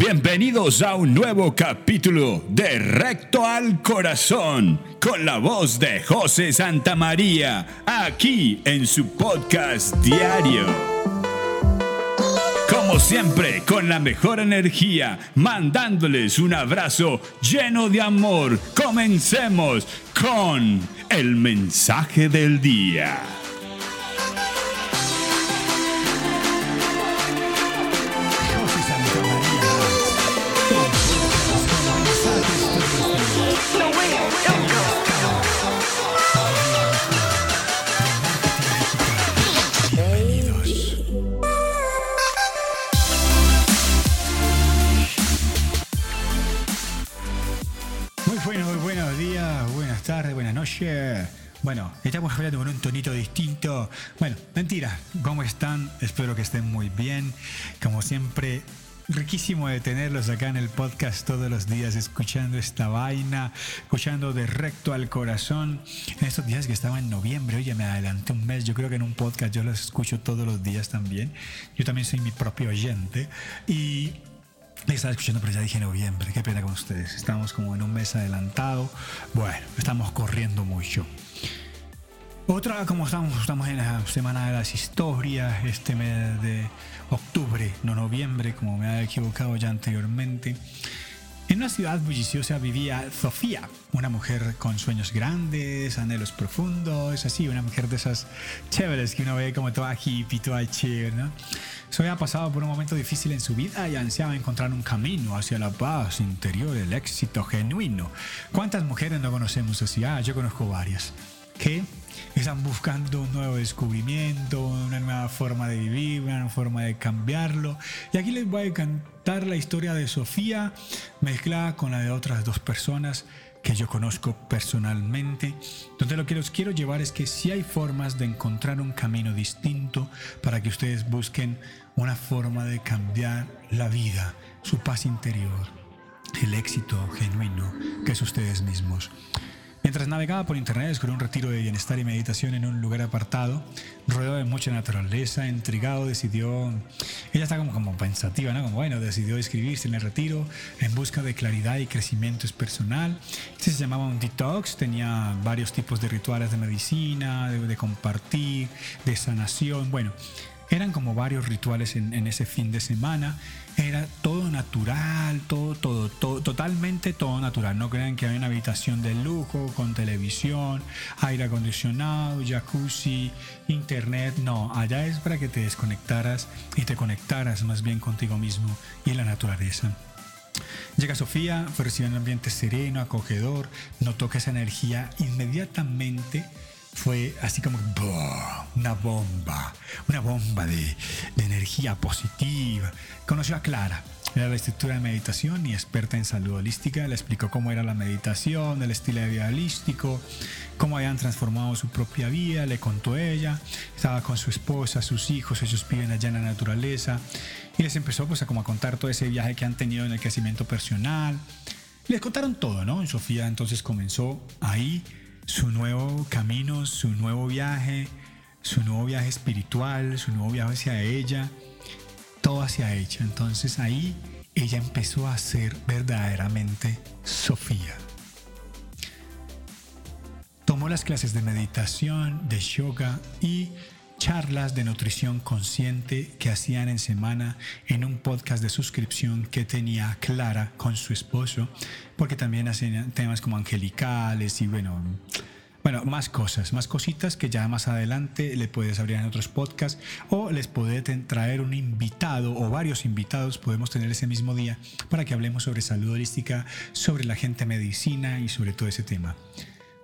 Bienvenidos a un nuevo capítulo de Recto al Corazón con la voz de José Santamaría aquí en su podcast diario. Como siempre, con la mejor energía, mandándoles un abrazo lleno de amor, comencemos con el mensaje del día. Tardes, buenas noches. Bueno, estamos hablando con un tonito distinto. Bueno, mentira, ¿cómo están? Espero que estén muy bien. Como siempre, riquísimo de tenerlos acá en el podcast todos los días, escuchando esta vaina, escuchando de recto al corazón. En estos días que estaba en noviembre, oye, me adelanté un mes. Yo creo que en un podcast yo los escucho todos los días también. Yo también soy mi propio oyente. Y estaba escuchando, pero ya dije noviembre. Qué pena con ustedes. Estamos como en un mes adelantado. Bueno, estamos corriendo mucho. Otra, como estamos, estamos en la semana de las historias, este mes de octubre, no noviembre, como me había equivocado ya anteriormente. En una ciudad bulliciosa vivía Sofía, una mujer con sueños grandes, anhelos profundos, así, una mujer de esas chéveres que uno ve como toda hippie, toda chévere, ¿no? Sofía ha pasado por un momento difícil en su vida y ansiaba encontrar un camino hacia la paz interior, el éxito genuino. ¿Cuántas mujeres no conocemos así? Ah, yo conozco varias. Que están buscando un nuevo descubrimiento, una nueva forma de vivir, una nueva forma de cambiarlo. Y aquí les voy a cantar la historia de Sofía mezclada con la de otras dos personas que yo conozco personalmente, donde lo que los quiero llevar es que si hay formas de encontrar un camino distinto para que ustedes busquen una forma de cambiar la vida, su paz interior, el éxito genuino que es ustedes mismos. Mientras navegaba por internet descubrí un retiro de bienestar y meditación en un lugar apartado, rodeado de mucha naturaleza, intrigado, decidió, ella está como, como pensativa, ¿no? Como bueno, decidió inscribirse en el retiro en busca de claridad y crecimiento personal. Este se llamaba un detox, tenía varios tipos de rituales de medicina, de, de compartir, de sanación, bueno. Eran como varios rituales en, ese fin de semana. Era todo natural, todo, todo, todo, totalmente todo natural. No crean que había una habitación de lujo con televisión, aire acondicionado, jacuzzi, internet. No, allá es para que te desconectaras y te conectaras más bien contigo mismo y la naturaleza. Llega Sofía, en un ambiente sereno, acogedor, notó que esa energía inmediatamente fue así como una bomba, una bomba de, energía positiva. Conoció a Clara, era la estructura de meditación y experta en salud holística. Le explicó cómo era la meditación, el estilo de vida holístico, cómo habían transformado su propia vida. Le contó ella, estaba con su esposa, sus hijos, ellos viven allá en la naturaleza. Y les empezó pues a, como a contar todo ese viaje que han tenido en el crecimiento personal. Les contaron todo, ¿no? Sofía entonces comenzó ahí su nuevo camino, su nuevo viaje, su nuevo viaje espiritual, su nuevo viaje hacia ella, todo hacia ella. Entonces ahí ella empezó a ser verdaderamente Sofía. Tomó las clases de meditación, de yoga y charlas de nutrición consciente que hacían en semana en un podcast de suscripción que tenía Clara con su esposo, porque también hacían temas como angelicales y bueno, bueno, más cosas, más cositas que ya más adelante le puedes abrir en otros podcasts o les puede traer un invitado o varios invitados podemos tener ese mismo día para que hablemos sobre salud holística, sobre la gente medicina y sobre todo ese tema.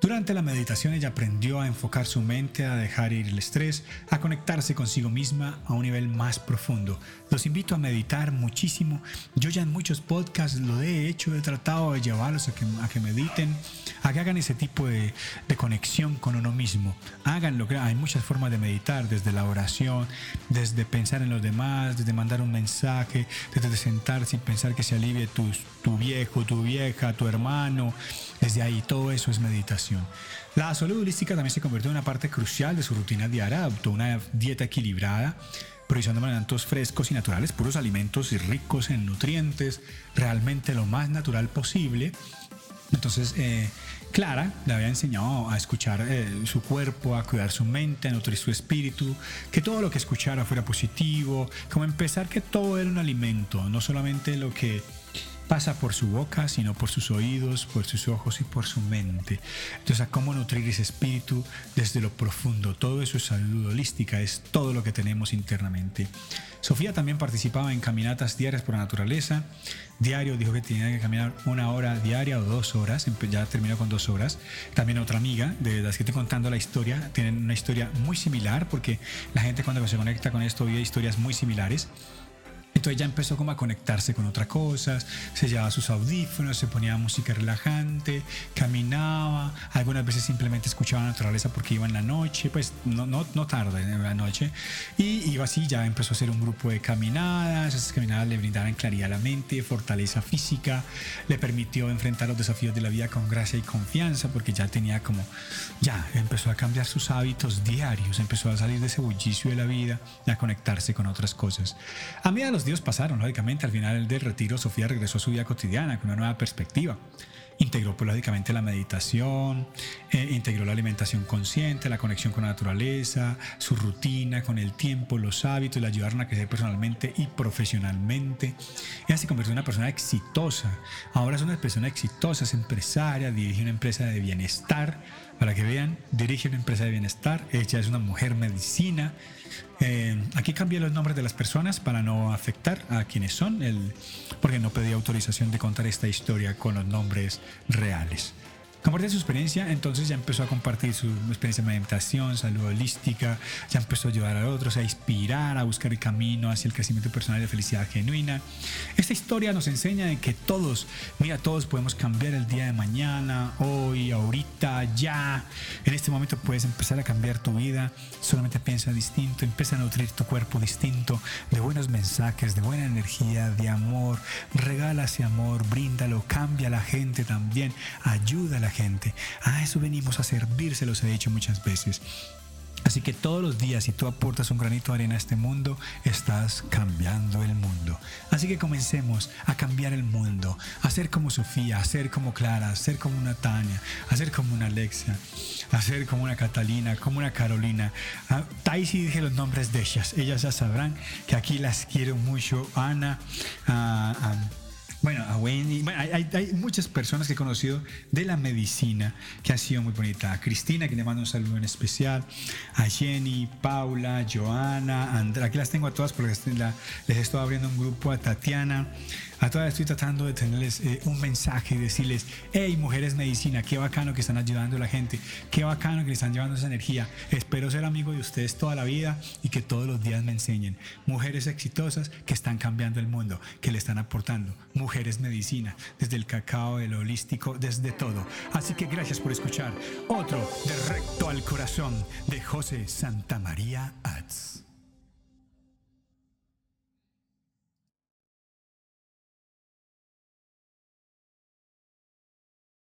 Durante la meditación ella aprendió a enfocar su mente, a dejar ir el estrés, a conectarse consigo misma a un nivel más profundo. Los invito a meditar muchísimo. Yo ya en muchos podcasts lo he hecho, he tratado de llevarlos a que, mediten, a que hagan ese tipo de, conexión con uno mismo. Háganlo, hay muchas formas de meditar, desde la oración, desde pensar en los demás, desde mandar un mensaje, desde sentarse y pensar que se alivie tu viejo, tu vieja, tu hermano. Desde ahí todo eso es meditación. La salud holística también se convirtió en una parte crucial de su rutina diaria, adoptó una dieta equilibrada provisión de alimentos frescos y naturales, puros alimentos y ricos en nutrientes, realmente lo más natural posible. Entonces, eh, Clara le había enseñado a escuchar eh, su cuerpo, a cuidar su mente, a nutrir su espíritu, que todo lo que escuchara fuera positivo, como empezar que todo era un alimento, no solamente lo que pasa por su boca, sino por sus oídos, por sus ojos y por su mente. Entonces, a cómo nutrir ese espíritu desde lo profundo. Todo eso es salud holística, es todo lo que tenemos internamente. Sofía también participaba en caminatas diarias por la naturaleza. Diario dijo que tenía que caminar una hora diaria o dos horas. Ya terminó con dos horas. También otra amiga de las que estoy contando la historia, tienen una historia muy similar porque la gente cuando se conecta con esto vive historias muy similares. Entonces ya empezó como a conectarse con otras cosas, se llevaba sus audífonos, se ponía música relajante, caminaba, algunas veces simplemente escuchaba la naturaleza porque iba en la noche, pues no, no, no tarde, en la noche, y iba así, ya empezó a hacer un grupo de caminadas, esas caminadas le brindaban claridad a la mente, fortaleza física, le permitió enfrentar los desafíos de la vida con gracia y confianza porque ya tenía como, ya empezó a cambiar sus hábitos diarios, empezó a salir de ese bullicio de la vida y a conectarse con otras cosas. A medida de los pasaron, lógicamente, al final del retiro, Sofía regresó a su vida cotidiana con una nueva perspectiva. Integró, pues, lógicamente, la meditación, eh, integró la alimentación consciente, la conexión con la naturaleza, su rutina, con el tiempo, los hábitos, le ayudaron a crecer personalmente y profesionalmente. Ella se convirtió en una persona exitosa. Ahora es una persona exitosa, es empresaria, dirige una empresa de bienestar. Para que vean, dirige una empresa de bienestar. Ella es una mujer medicina eh, aquí cambié los nombres de las personas para no afectar a quienes son, el, porque no pedí autorización de contar esta historia con los nombres reales. Compartir su experiencia, entonces ya empezó a compartir su experiencia de meditación, salud holística, ya empezó a ayudar a otros, a inspirar, a buscar el camino hacia el crecimiento personal y de felicidad genuina. Esta historia nos enseña de que todos, mira, todos podemos cambiar el día de mañana, hoy, ahorita, ya. En este momento puedes empezar a cambiar tu vida, solamente piensa distinto, empieza a nutrir tu cuerpo distinto, de buenos mensajes, de buena energía, de amor, regala ese amor, bríndalo, cambia a la gente también, ayuda a la gente gente. A eso venimos a servir, se los he dicho muchas veces. Así que todos los días, si tú aportas un granito de arena a este mundo, estás cambiando el mundo. Así que comencemos a cambiar el mundo, a ser como Sofía, a ser como Clara, a ser como una Tania, a ser como una Alexa, a ser como una Catalina, como una Carolina. Ah, sí dije los nombres de ellas. Ellas ya sabrán que aquí las quiero mucho. Ana, a ah, bueno, Wendy, hay, muchas personas que he conocido de la medicina que han sido muy bonitas. A Cristina, que le mando un saludo en especial. A Jenny, Paula, Joana, Andrea. Aquí las tengo a todas porque les estoy abriendo un grupo. A Tatiana, a todas estoy tratando de tenerles eh, un mensaje y decirles, hey, mujeres medicina, qué bacano que están ayudando a la gente, qué bacano que le están llevando esa energía. Espero ser amigo de ustedes toda la vida y que todos los días me enseñen. Mujeres exitosas que están cambiando el mundo, que le están aportando. Mujeres medicina, desde el cacao, el holístico, desde todo. Así que gracias por escuchar otro de Recto al Corazón de José Santamaría Ads.